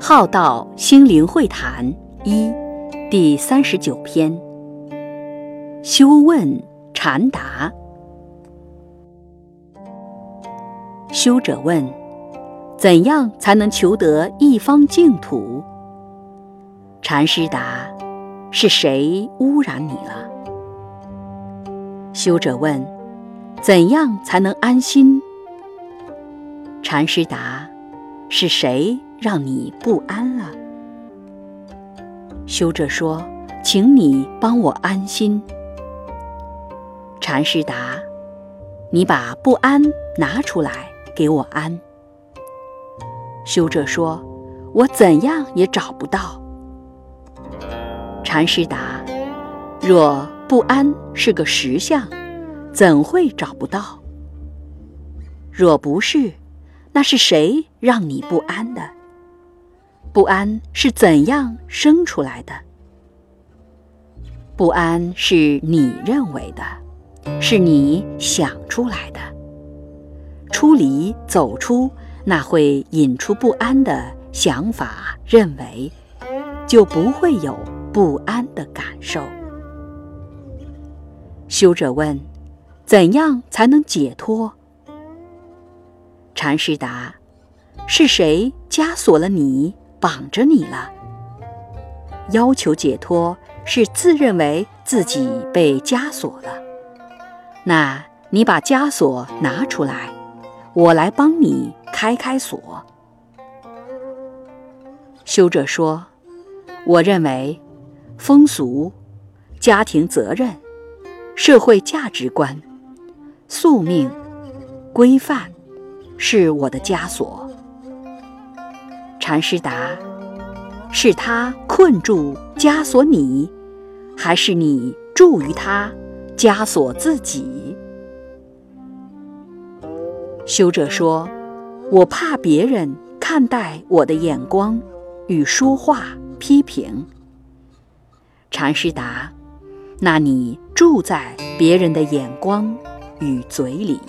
浩道心灵会谈一第三十九篇：修问禅答。修者问：怎样才能求得一方净土？禅师答：是谁污染你了？修者问：怎样才能安心？禅师答：是谁？让你不安了。修者说：“请你帮我安心。”禅师答：“你把不安拿出来给我安。”修者说：“我怎样也找不到。”禅师答：“若不安是个实相，怎会找不到？若不是，那是谁让你不安的？”不安是怎样生出来的？不安是你认为的，是你想出来的。出离走出那会引出不安的想法、认为，就不会有不安的感受。修者问：怎样才能解脱？禅师答：是谁枷锁了你？绑着你了，要求解脱是自认为自己被枷锁了。那你把枷锁拿出来，我来帮你开开锁。修者说：“我认为，风俗、家庭责任、社会价值观、宿命、规范，是我的枷锁。”禅师答：“是他困住枷锁你，还是你助于他枷锁自己？”修者说：“我怕别人看待我的眼光与说话批评。”禅师答那你住在别人的眼光与嘴里。